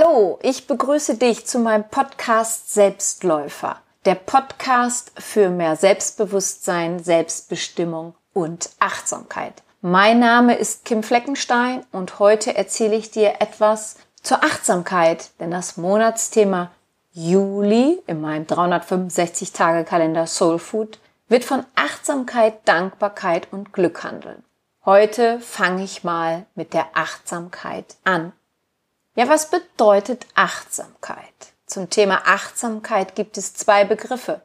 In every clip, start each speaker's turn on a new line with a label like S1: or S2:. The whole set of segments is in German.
S1: Hallo, ich begrüße dich zu meinem Podcast Selbstläufer. Der Podcast für mehr Selbstbewusstsein, Selbstbestimmung und Achtsamkeit. Mein Name ist Kim Fleckenstein und heute erzähle ich dir etwas zur Achtsamkeit, denn das Monatsthema Juli in meinem 365-Tage-Kalender Soul Food wird von Achtsamkeit, Dankbarkeit und Glück handeln. Heute fange ich mal mit der Achtsamkeit an. Ja, was bedeutet Achtsamkeit? Zum Thema Achtsamkeit gibt es zwei Begriffe.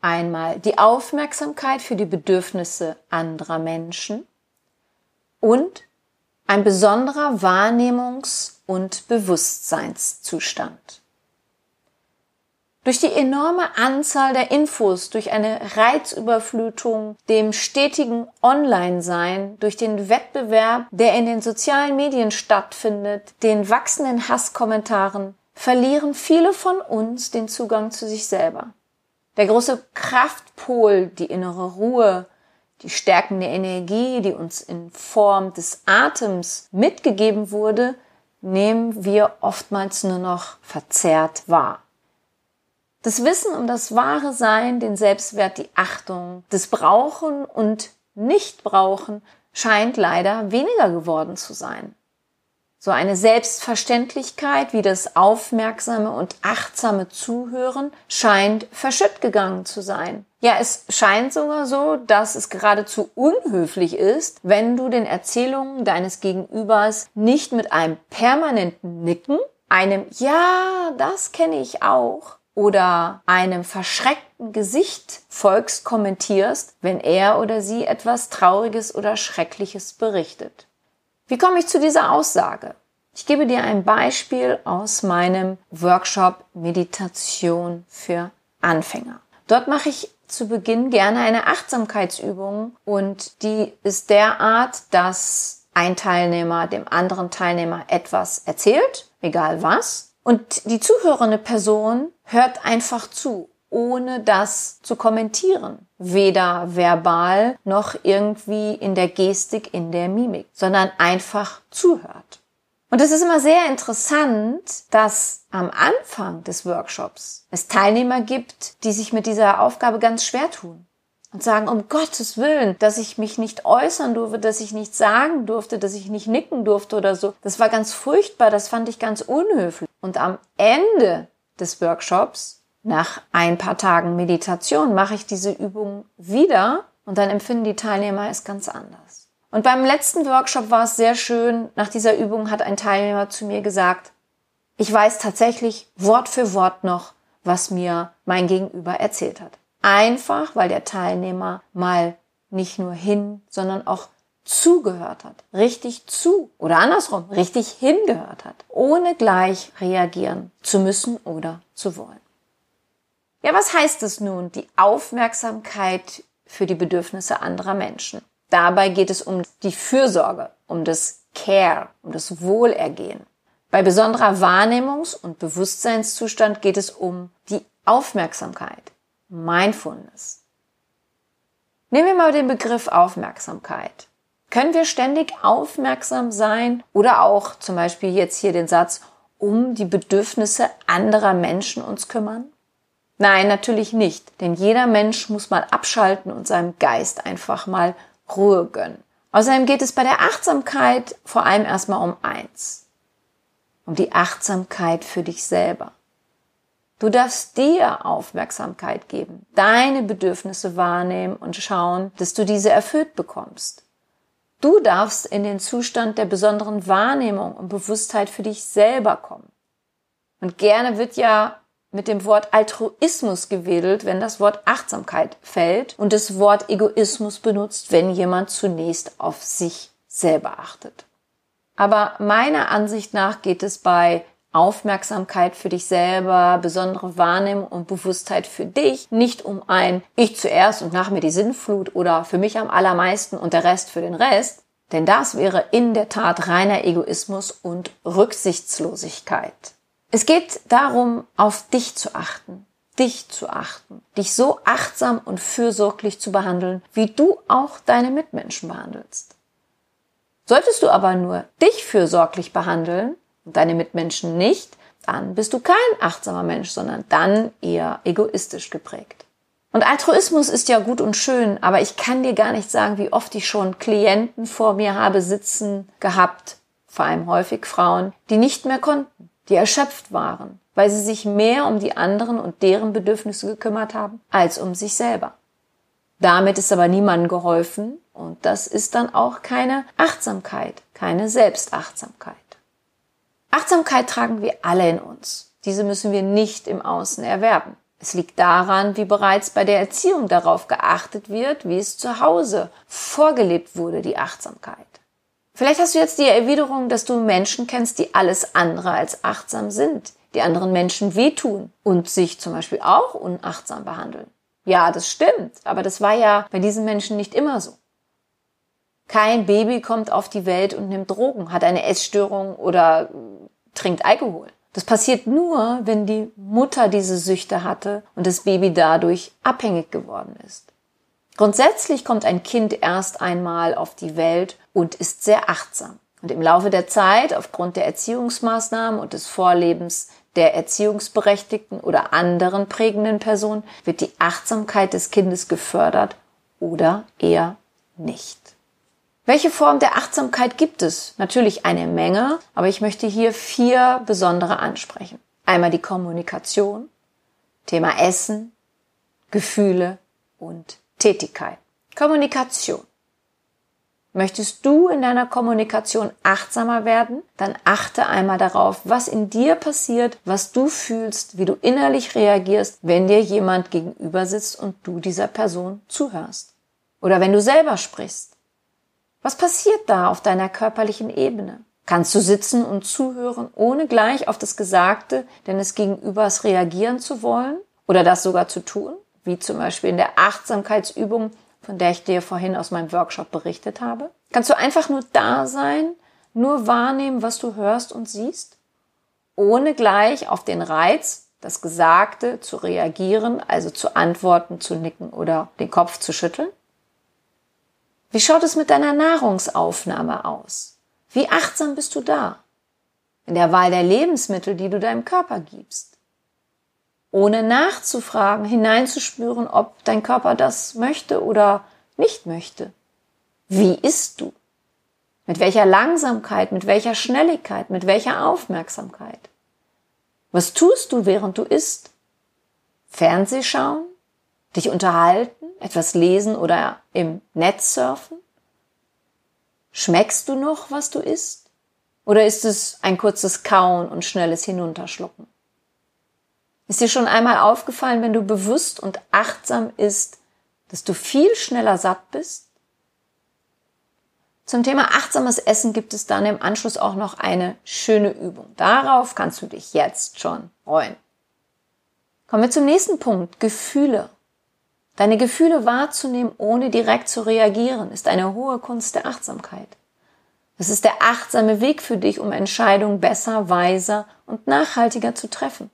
S1: Einmal die Aufmerksamkeit für die Bedürfnisse anderer Menschen und ein besonderer Wahrnehmungs- und Bewusstseinszustand. Durch die enorme Anzahl der Infos, durch eine Reizüberflutung, dem stetigen Online-Sein, durch den Wettbewerb, der in den sozialen Medien stattfindet, den wachsenden Hasskommentaren, verlieren viele von uns den Zugang zu sich selber. Der große Kraftpol, die innere Ruhe, die stärkende Energie, die uns in Form des Atems mitgegeben wurde, nehmen wir oftmals nur noch verzerrt wahr. Das Wissen um das wahre Sein, den Selbstwert, die Achtung, das Brauchen und Nichtbrauchen scheint leider weniger geworden zu sein. So eine Selbstverständlichkeit wie das aufmerksame und achtsame Zuhören scheint verschütt gegangen zu sein. Ja, es scheint sogar so, dass es geradezu unhöflich ist, wenn du den Erzählungen deines Gegenübers nicht mit einem permanenten Nicken, einem Ja, das kenne ich auch oder einem verschreckten Gesicht folgst, kommentierst, wenn er oder sie etwas Trauriges oder Schreckliches berichtet. Wie komme ich zu dieser Aussage? Ich gebe dir ein Beispiel aus meinem Workshop Meditation für Anfänger. Dort mache ich zu Beginn gerne eine Achtsamkeitsübung und die ist derart, dass ein Teilnehmer dem anderen Teilnehmer etwas erzählt, egal was, und die zuhörende Person hört einfach zu, ohne das zu kommentieren. Weder verbal noch irgendwie in der Gestik, in der Mimik, sondern einfach zuhört. Und es ist immer sehr interessant, dass am Anfang des Workshops es Teilnehmer gibt, die sich mit dieser Aufgabe ganz schwer tun und sagen, um Gottes Willen, dass ich mich nicht äußern durfte, dass ich nichts sagen durfte, dass ich nicht nicken durfte oder so. Das war ganz furchtbar, das fand ich ganz unhöflich. Und am Ende des Workshops, nach ein paar Tagen Meditation, mache ich diese Übung wieder und dann empfinden die Teilnehmer es ganz anders. Und beim letzten Workshop war es sehr schön. Nach dieser Übung hat ein Teilnehmer zu mir gesagt, ich weiß tatsächlich Wort für Wort noch, was mir mein Gegenüber erzählt hat. Einfach, weil der Teilnehmer mal nicht nur hin, sondern auch zugehört hat, richtig zu oder andersrum, richtig hingehört hat, ohne gleich reagieren zu müssen oder zu wollen. Ja, was heißt es nun, die Aufmerksamkeit für die Bedürfnisse anderer Menschen? Dabei geht es um die Fürsorge, um das Care, um das Wohlergehen. Bei besonderer Wahrnehmungs- und Bewusstseinszustand geht es um die Aufmerksamkeit, Mindfulness. Nehmen wir mal den Begriff Aufmerksamkeit. Können wir ständig aufmerksam sein oder auch zum Beispiel jetzt hier den Satz, um die Bedürfnisse anderer Menschen uns kümmern? Nein, natürlich nicht, denn jeder Mensch muss mal abschalten und seinem Geist einfach mal Ruhe gönnen. Außerdem geht es bei der Achtsamkeit vor allem erstmal um eins, um die Achtsamkeit für dich selber. Du darfst dir Aufmerksamkeit geben, deine Bedürfnisse wahrnehmen und schauen, dass du diese erfüllt bekommst. Du darfst in den Zustand der besonderen Wahrnehmung und Bewusstheit für dich selber kommen. Und gerne wird ja mit dem Wort Altruismus gewedelt, wenn das Wort Achtsamkeit fällt und das Wort Egoismus benutzt, wenn jemand zunächst auf sich selber achtet. Aber meiner Ansicht nach geht es bei Aufmerksamkeit für dich selber, besondere Wahrnehmung und Bewusstheit für dich, nicht um ein Ich zuerst und nach mir die Sinnflut oder für mich am allermeisten und der Rest für den Rest, denn das wäre in der Tat reiner Egoismus und Rücksichtslosigkeit. Es geht darum, auf dich zu achten, dich zu achten, dich so achtsam und fürsorglich zu behandeln, wie du auch deine Mitmenschen behandelst. Solltest du aber nur dich fürsorglich behandeln, und deine Mitmenschen nicht, dann bist du kein achtsamer Mensch, sondern dann eher egoistisch geprägt. Und Altruismus ist ja gut und schön, aber ich kann dir gar nicht sagen, wie oft ich schon Klienten vor mir habe sitzen gehabt, vor allem häufig Frauen, die nicht mehr konnten, die erschöpft waren, weil sie sich mehr um die anderen und deren Bedürfnisse gekümmert haben, als um sich selber. Damit ist aber niemandem geholfen und das ist dann auch keine Achtsamkeit, keine Selbstachtsamkeit. Achtsamkeit tragen wir alle in uns. Diese müssen wir nicht im Außen erwerben. Es liegt daran, wie bereits bei der Erziehung darauf geachtet wird, wie es zu Hause vorgelebt wurde, die Achtsamkeit. Vielleicht hast du jetzt die Erwiderung, dass du Menschen kennst, die alles andere als achtsam sind, die anderen Menschen wehtun und sich zum Beispiel auch unachtsam behandeln. Ja, das stimmt, aber das war ja bei diesen Menschen nicht immer so. Kein Baby kommt auf die Welt und nimmt Drogen, hat eine Essstörung oder trinkt Alkohol. Das passiert nur, wenn die Mutter diese Süchte hatte und das Baby dadurch abhängig geworden ist. Grundsätzlich kommt ein Kind erst einmal auf die Welt und ist sehr achtsam. Und im Laufe der Zeit, aufgrund der Erziehungsmaßnahmen und des Vorlebens der Erziehungsberechtigten oder anderen prägenden Person, wird die Achtsamkeit des Kindes gefördert oder eher nicht. Welche Form der Achtsamkeit gibt es? Natürlich eine Menge, aber ich möchte hier vier besondere ansprechen. Einmal die Kommunikation, Thema Essen, Gefühle und Tätigkeit. Kommunikation. Möchtest du in deiner Kommunikation achtsamer werden? Dann achte einmal darauf, was in dir passiert, was du fühlst, wie du innerlich reagierst, wenn dir jemand gegenüber sitzt und du dieser Person zuhörst. Oder wenn du selber sprichst. Was passiert da auf deiner körperlichen Ebene? Kannst du sitzen und zuhören, ohne gleich auf das Gesagte deines Gegenübers reagieren zu wollen oder das sogar zu tun? Wie zum Beispiel in der Achtsamkeitsübung, von der ich dir vorhin aus meinem Workshop berichtet habe? Kannst du einfach nur da sein, nur wahrnehmen, was du hörst und siehst, ohne gleich auf den Reiz, das Gesagte zu reagieren, also zu antworten, zu nicken oder den Kopf zu schütteln? Wie schaut es mit deiner Nahrungsaufnahme aus? Wie achtsam bist du da? In der Wahl der Lebensmittel, die du deinem Körper gibst. Ohne nachzufragen, hineinzuspüren, ob dein Körper das möchte oder nicht möchte. Wie isst du? Mit welcher Langsamkeit, mit welcher Schnelligkeit, mit welcher Aufmerksamkeit? Was tust du, während du isst? Fernseh schauen? Dich unterhalten? Etwas lesen oder im Netz surfen? Schmeckst du noch, was du isst? Oder ist es ein kurzes Kauen und schnelles Hinunterschlucken? Ist dir schon einmal aufgefallen, wenn du bewusst und achtsam isst, dass du viel schneller satt bist? Zum Thema achtsames Essen gibt es dann im Anschluss auch noch eine schöne Übung. Darauf kannst du dich jetzt schon freuen. Kommen wir zum nächsten Punkt. Gefühle. Deine Gefühle wahrzunehmen, ohne direkt zu reagieren, ist eine hohe Kunst der Achtsamkeit. Es ist der achtsame Weg für dich, um Entscheidungen besser, weiser und nachhaltiger zu treffen.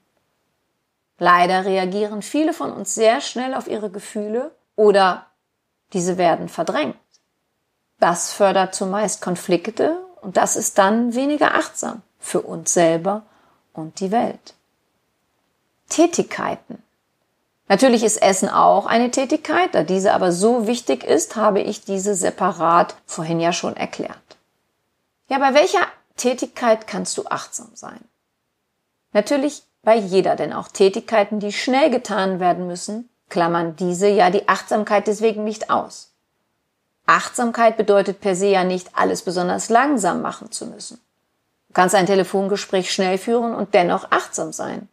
S1: Leider reagieren viele von uns sehr schnell auf ihre Gefühle oder diese werden verdrängt. Das fördert zumeist Konflikte und das ist dann weniger achtsam für uns selber und die Welt. Tätigkeiten. Natürlich ist Essen auch eine Tätigkeit, da diese aber so wichtig ist, habe ich diese separat vorhin ja schon erklärt. Ja, bei welcher Tätigkeit kannst du achtsam sein? Natürlich bei jeder, denn auch Tätigkeiten, die schnell getan werden müssen, klammern diese ja die Achtsamkeit deswegen nicht aus. Achtsamkeit bedeutet per se ja nicht, alles besonders langsam machen zu müssen. Du kannst ein Telefongespräch schnell führen und dennoch achtsam sein.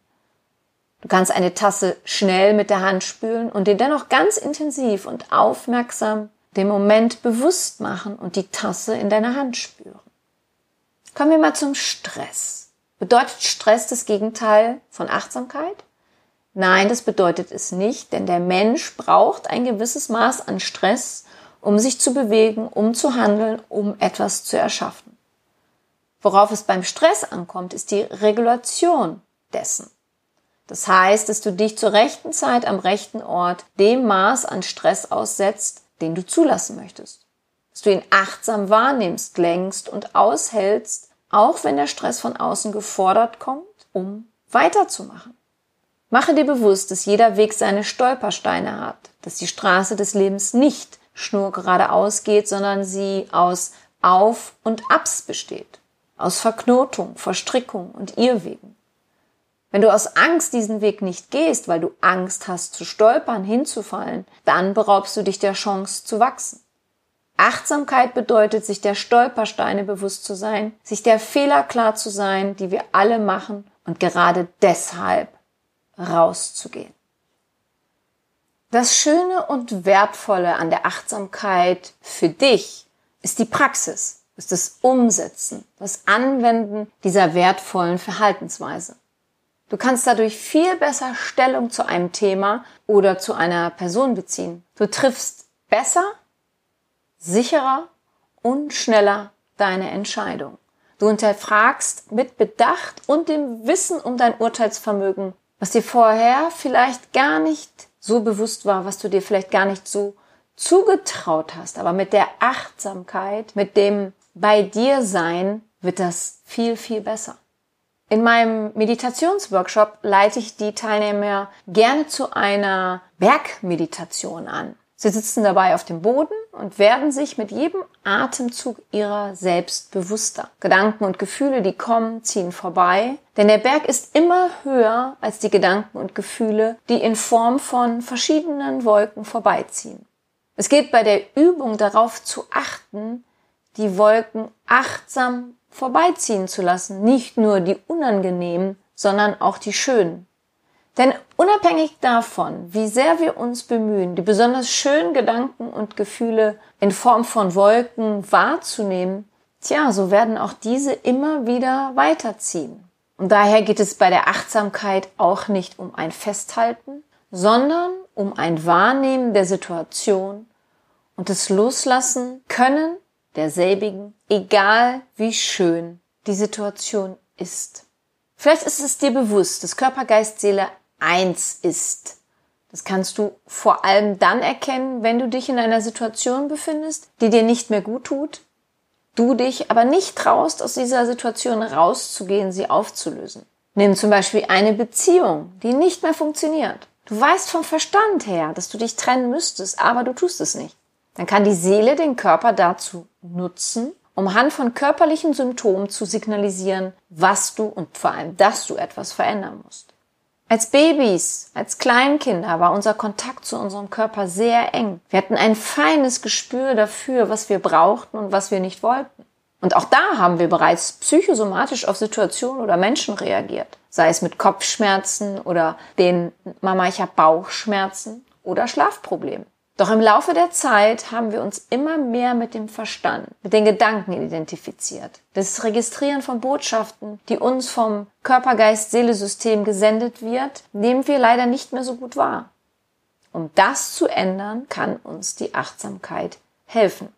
S1: Du kannst eine Tasse schnell mit der Hand spülen und dir dennoch ganz intensiv und aufmerksam den Moment bewusst machen und die Tasse in deiner Hand spüren. Kommen wir mal zum Stress. Bedeutet Stress das Gegenteil von Achtsamkeit? Nein, das bedeutet es nicht, denn der Mensch braucht ein gewisses Maß an Stress, um sich zu bewegen, um zu handeln, um etwas zu erschaffen. Worauf es beim Stress ankommt, ist die Regulation dessen. Das heißt, dass du dich zur rechten Zeit am rechten Ort dem Maß an Stress aussetzt, den du zulassen möchtest. Dass du ihn achtsam wahrnimmst, längst und aushältst, auch wenn der Stress von außen gefordert kommt, um weiterzumachen. Mache dir bewusst, dass jeder Weg seine Stolpersteine hat, dass die Straße des Lebens nicht schnurgeradeaus geht, sondern sie aus Auf- und Abs besteht, aus Verknotung, Verstrickung und Irrwegen. Wenn du aus Angst diesen Weg nicht gehst, weil du Angst hast zu stolpern, hinzufallen, dann beraubst du dich der Chance zu wachsen. Achtsamkeit bedeutet, sich der Stolpersteine bewusst zu sein, sich der Fehler klar zu sein, die wir alle machen und gerade deshalb rauszugehen. Das Schöne und Wertvolle an der Achtsamkeit für dich ist die Praxis, ist das Umsetzen, das Anwenden dieser wertvollen Verhaltensweise. Du kannst dadurch viel besser Stellung zu einem Thema oder zu einer Person beziehen. Du triffst besser, sicherer und schneller deine Entscheidung. Du hinterfragst mit Bedacht und dem Wissen um dein Urteilsvermögen, was dir vorher vielleicht gar nicht so bewusst war, was du dir vielleicht gar nicht so zugetraut hast. Aber mit der Achtsamkeit, mit dem bei dir sein, wird das viel, viel besser. In meinem Meditationsworkshop leite ich die Teilnehmer gerne zu einer Bergmeditation an. Sie sitzen dabei auf dem Boden und werden sich mit jedem Atemzug ihrer selbst bewusster. Gedanken und Gefühle, die kommen, ziehen vorbei. Denn der Berg ist immer höher als die Gedanken und Gefühle, die in Form von verschiedenen Wolken vorbeiziehen. Es geht bei der Übung darauf zu achten, die Wolken achtsam vorbeiziehen zu lassen. Nicht nur die unangenehmen, sondern auch die schönen. Denn unabhängig davon, wie sehr wir uns bemühen, die besonders schönen Gedanken und Gefühle in Form von Wolken wahrzunehmen, tja, so werden auch diese immer wieder weiterziehen. Und daher geht es bei der Achtsamkeit auch nicht um ein Festhalten, sondern um ein Wahrnehmen der Situation und das Loslassen können derselbigen, egal wie schön die Situation ist. Vielleicht ist es dir bewusst, dass Körper, Geist, Seele eins ist. Das kannst du vor allem dann erkennen, wenn du dich in einer Situation befindest, die dir nicht mehr gut tut, du dich aber nicht traust, aus dieser Situation rauszugehen, sie aufzulösen. Nimm zum Beispiel eine Beziehung, die nicht mehr funktioniert. Du weißt vom Verstand her, dass du dich trennen müsstest, aber du tust es nicht. Dann kann die Seele den Körper dazu nutzen, um Hand von körperlichen Symptomen zu signalisieren, was du und vor allem, dass du etwas verändern musst. Als Babys, als Kleinkinder war unser Kontakt zu unserem Körper sehr eng. Wir hatten ein feines Gespür dafür, was wir brauchten und was wir nicht wollten. Und auch da haben wir bereits psychosomatisch auf Situationen oder Menschen reagiert. Sei es mit Kopfschmerzen oder den Mama, ich habe Bauchschmerzen oder Schlafproblemen. Doch im Laufe der Zeit haben wir uns immer mehr mit dem Verstand, mit den Gedanken identifiziert. Das Registrieren von Botschaften, die uns vom Körper-Geist-Seele-System gesendet wird, nehmen wir leider nicht mehr so gut wahr. Um das zu ändern, kann uns die Achtsamkeit helfen.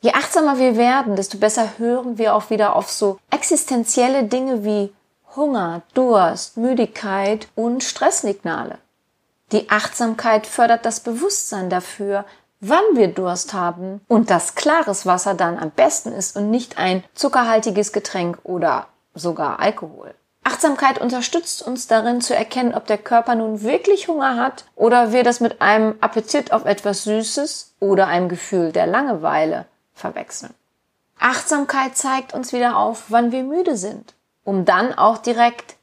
S1: Je achtsamer wir werden, desto besser hören wir auch wieder auf so existenzielle Dinge wie Hunger, Durst, Müdigkeit und Stresssignale. Die Achtsamkeit fördert das Bewusstsein dafür, wann wir Durst haben und dass klares Wasser dann am besten ist und nicht ein zuckerhaltiges Getränk oder sogar Alkohol. Achtsamkeit unterstützt uns darin zu erkennen, ob der Körper nun wirklich Hunger hat oder wir das mit einem Appetit auf etwas Süßes oder einem Gefühl der Langeweile verwechseln. Achtsamkeit zeigt uns wieder auf, wann wir müde sind, um dann auch direkt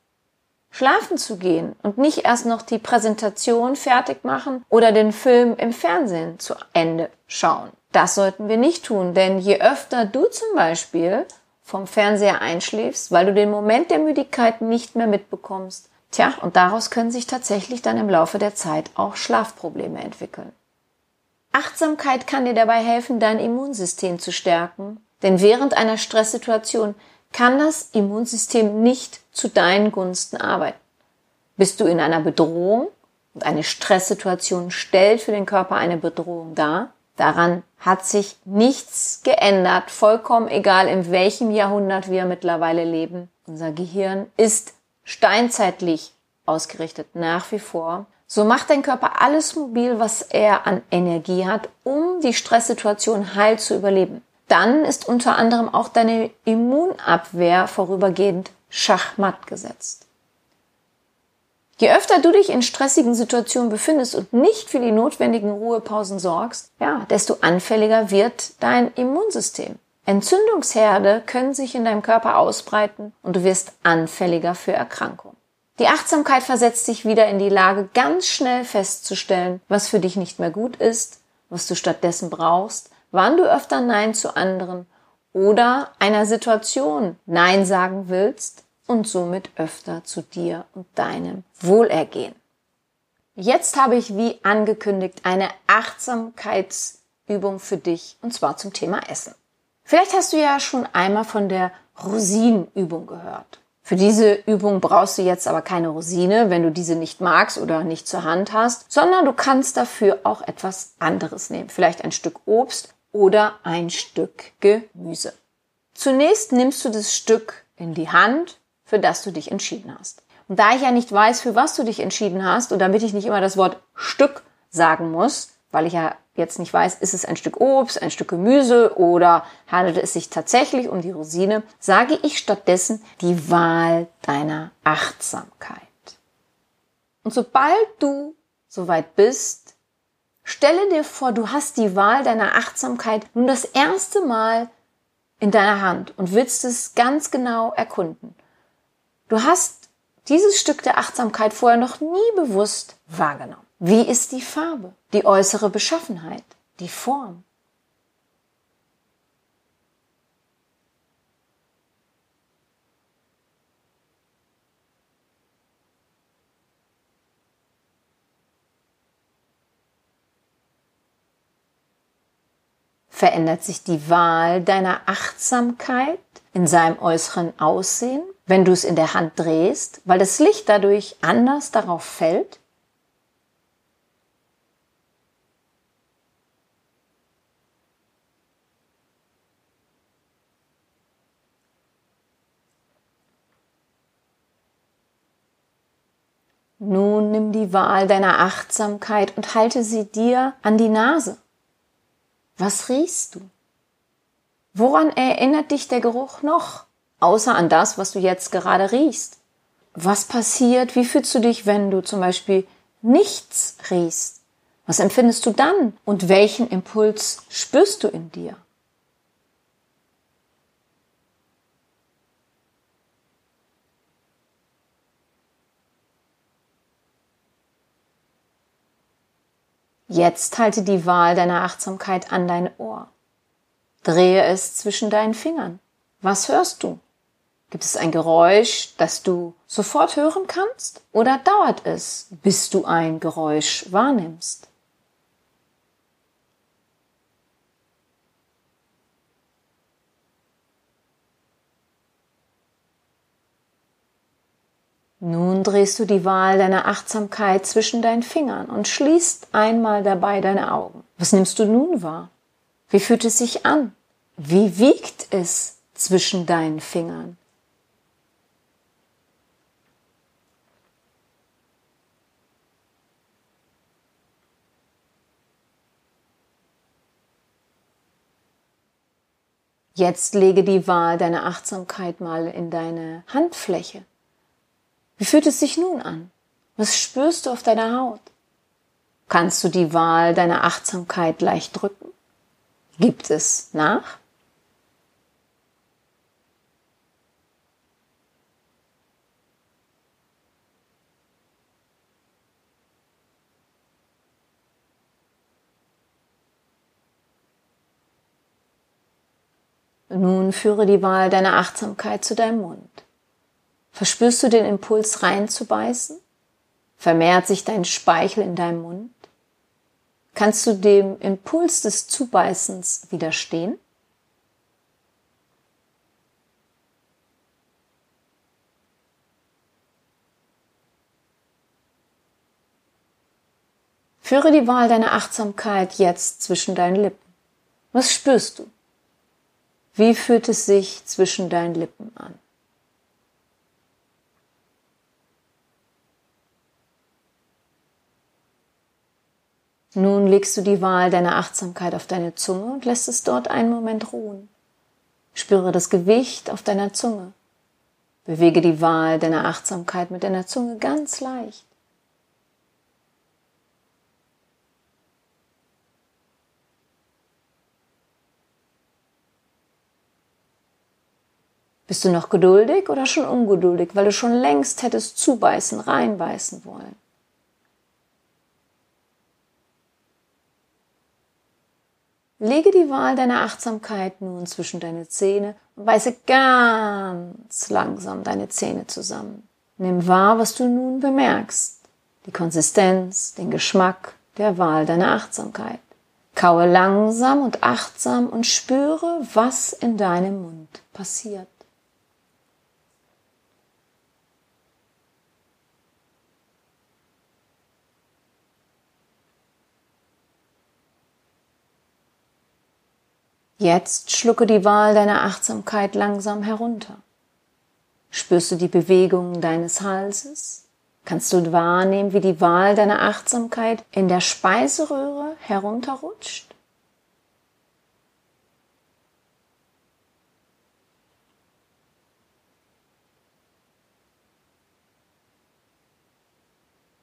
S1: schlafen zu gehen und nicht erst noch die Präsentation fertig machen oder den Film im Fernsehen zu Ende schauen. Das sollten wir nicht tun, denn je öfter du zum Beispiel vom Fernseher einschläfst, weil du den Moment der Müdigkeit nicht mehr mitbekommst, tja, und daraus können sich tatsächlich dann im Laufe der Zeit auch Schlafprobleme entwickeln. Achtsamkeit kann dir dabei helfen, dein Immunsystem zu stärken, denn während einer Stresssituation kann das Immunsystem nicht zu deinen Gunsten arbeiten. Bist du in einer Bedrohung und eine Stresssituation stellt für den Körper eine Bedrohung dar, daran hat sich nichts geändert, vollkommen egal in welchem Jahrhundert wir mittlerweile leben. Unser Gehirn ist steinzeitlich ausgerichtet nach wie vor. So macht dein Körper alles mobil, was er an Energie hat, um die Stresssituation heil zu überleben. Dann ist unter anderem auch deine Immunabwehr vorübergehend schachmatt gesetzt. Je öfter du dich in stressigen Situationen befindest und nicht für die notwendigen Ruhepausen sorgst, ja, desto anfälliger wird dein Immunsystem. Entzündungsherde können sich in deinem Körper ausbreiten und du wirst anfälliger für Erkrankungen. Die Achtsamkeit versetzt dich wieder in die Lage, ganz schnell festzustellen, was für dich nicht mehr gut ist, was du stattdessen brauchst, wann du öfter Nein zu anderen oder einer Situation Nein sagen willst und somit öfter zu dir und deinem Wohlergehen. Jetzt habe ich wie angekündigt eine Achtsamkeitsübung für dich und zwar zum Thema Essen. Vielleicht hast du ja schon einmal von der Rosinenübung gehört. Für diese Übung brauchst du jetzt aber keine Rosine, wenn du diese nicht magst oder nicht zur Hand hast, sondern du kannst dafür auch etwas anderes nehmen. Vielleicht ein Stück Obst oder ein Stück Gemüse. Zunächst nimmst du das Stück in die Hand, für das du dich entschieden hast. Und da ich ja nicht weiß, für was du dich entschieden hast und damit ich nicht immer das Wort Stück sagen muss, weil ich ja jetzt nicht weiß, ist es ein Stück Obst, ein Stück Gemüse oder handelt es sich tatsächlich um die Rosine, sage ich stattdessen die Wahl deiner Achtsamkeit. Und sobald du soweit bist, stelle dir vor, du hast die Wahl deiner Achtsamkeit nun das erste Mal in deiner Hand und willst es ganz genau erkunden. Du hast dieses Stück der Achtsamkeit vorher noch nie bewusst wahrgenommen. Wie ist die Farbe, die äußere Beschaffenheit, die Form? Verändert sich die Wahl deiner Achtsamkeit in seinem äußeren Aussehen, wenn du es in der Hand drehst, weil das Licht dadurch anders darauf fällt? Nun nimm die Wahl deiner Achtsamkeit und halte sie dir an die Nase. Was riechst du? Woran erinnert dich der Geruch noch, außer an das, was du jetzt gerade riechst? Was passiert? Wie fühlst du dich, wenn du zum Beispiel nichts riechst? Was empfindest du dann? Und welchen Impuls spürst du in dir? Jetzt halte die Wahl deiner Achtsamkeit an dein Ohr. Drehe es zwischen deinen Fingern. Was hörst du? Gibt es ein Geräusch, das du sofort hören kannst? Oder dauert es, bis du ein Geräusch wahrnimmst? Nun drehst du die Wahl deiner Achtsamkeit zwischen deinen Fingern und schließt einmal dabei deine Augen. Was nimmst du nun wahr? Wie fühlt es sich an? Wie wiegt es zwischen deinen Fingern? Jetzt lege die Wahl deiner Achtsamkeit mal in deine Handfläche. Wie fühlt es sich nun an? Was spürst du auf deiner Haut? Kannst du die Wahl deiner Achtsamkeit leicht drücken? Gibt es nach? Nun führe die Wahl deiner Achtsamkeit zu deinem Mund. Verspürst du den Impuls reinzubeißen? Vermehrt sich dein Speichel in deinem Mund? Kannst du dem Impuls des Zubeißens widerstehen? Führe die Wahl deiner Achtsamkeit jetzt zwischen deinen Lippen. Was spürst du? Wie fühlt es sich zwischen deinen Lippen an? Nun legst du die Wahl deiner Achtsamkeit auf deine Zunge und lässt es dort einen Moment ruhen. Spüre das Gewicht auf deiner Zunge. Bewege die Wahl deiner Achtsamkeit mit deiner Zunge ganz leicht. Bist du noch geduldig oder schon ungeduldig, weil du schon längst hättest zubeißen, reinbeißen wollen? Lege die Wahl deiner Achtsamkeit nun zwischen deine Zähne und beiße ganz langsam deine Zähne zusammen. Nimm wahr, was du nun bemerkst. Die Konsistenz, den Geschmack der Wahl deiner Achtsamkeit. Kaue langsam und achtsam und spüre, was in deinem Mund passiert. Jetzt schlucke die Wahl deiner Achtsamkeit langsam herunter. Spürst du die Bewegung deines Halses? Kannst du wahrnehmen, wie die Wahl deiner Achtsamkeit in der Speiseröhre herunterrutscht?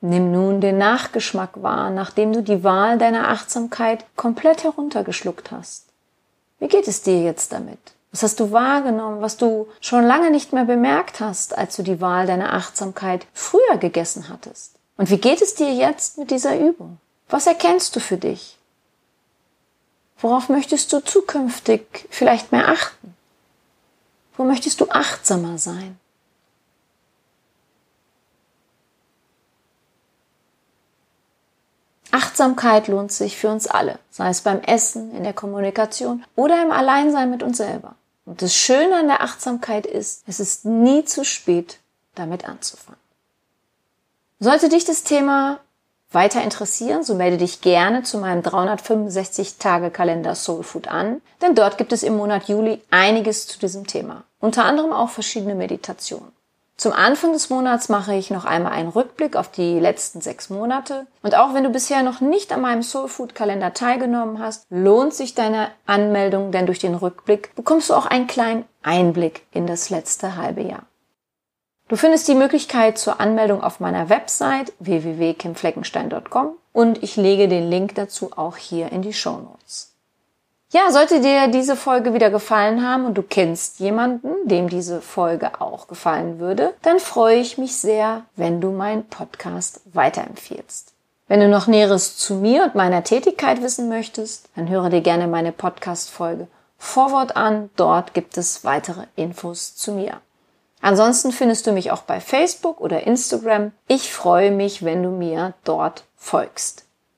S1: Nimm nun den Nachgeschmack wahr, nachdem du die Wahl deiner Achtsamkeit komplett heruntergeschluckt hast. Wie geht es dir jetzt damit? Was hast du wahrgenommen, was du schon lange nicht mehr bemerkt hast, als du die Wahl deiner Achtsamkeit früher gegessen hattest? Und wie geht es dir jetzt mit dieser Übung? Was erkennst du für dich? Worauf möchtest du zukünftig vielleicht mehr achten? Wo möchtest du achtsamer sein? Achtsamkeit lohnt sich für uns alle, sei es beim Essen, in der Kommunikation oder im Alleinsein mit uns selber. Und das Schöne an der Achtsamkeit ist, es ist nie zu spät, damit anzufangen. Sollte dich das Thema weiter interessieren, so melde dich gerne zu meinem 365-Tage-Kalender Soul Food an, denn dort gibt es im Monat Juli einiges zu diesem Thema. Unter anderem auch verschiedene Meditationen. Zum Anfang des Monats mache ich noch einmal einen Rückblick auf die letzten sechs Monate. Und auch wenn du bisher noch nicht an meinem Soul Food Kalender teilgenommen hast, lohnt sich deine Anmeldung, denn durch den Rückblick bekommst du auch einen kleinen Einblick in das letzte halbe Jahr. Du findest die Möglichkeit zur Anmeldung auf meiner Website www.kimfleckenstein.com und ich lege den Link dazu auch hier in die Show Notes. Ja, sollte dir diese Folge wieder gefallen haben und du kennst jemanden, dem diese Folge auch gefallen würde, dann freue ich mich sehr, wenn du meinen Podcast weiterempfiehlst. Wenn du noch Näheres zu mir und meiner Tätigkeit wissen möchtest, dann höre dir gerne meine Podcast-Folge Vorwort an. Dort gibt es weitere Infos zu mir. Ansonsten findest du mich auch bei Facebook oder Instagram. Ich freue mich, wenn du mir dort folgst.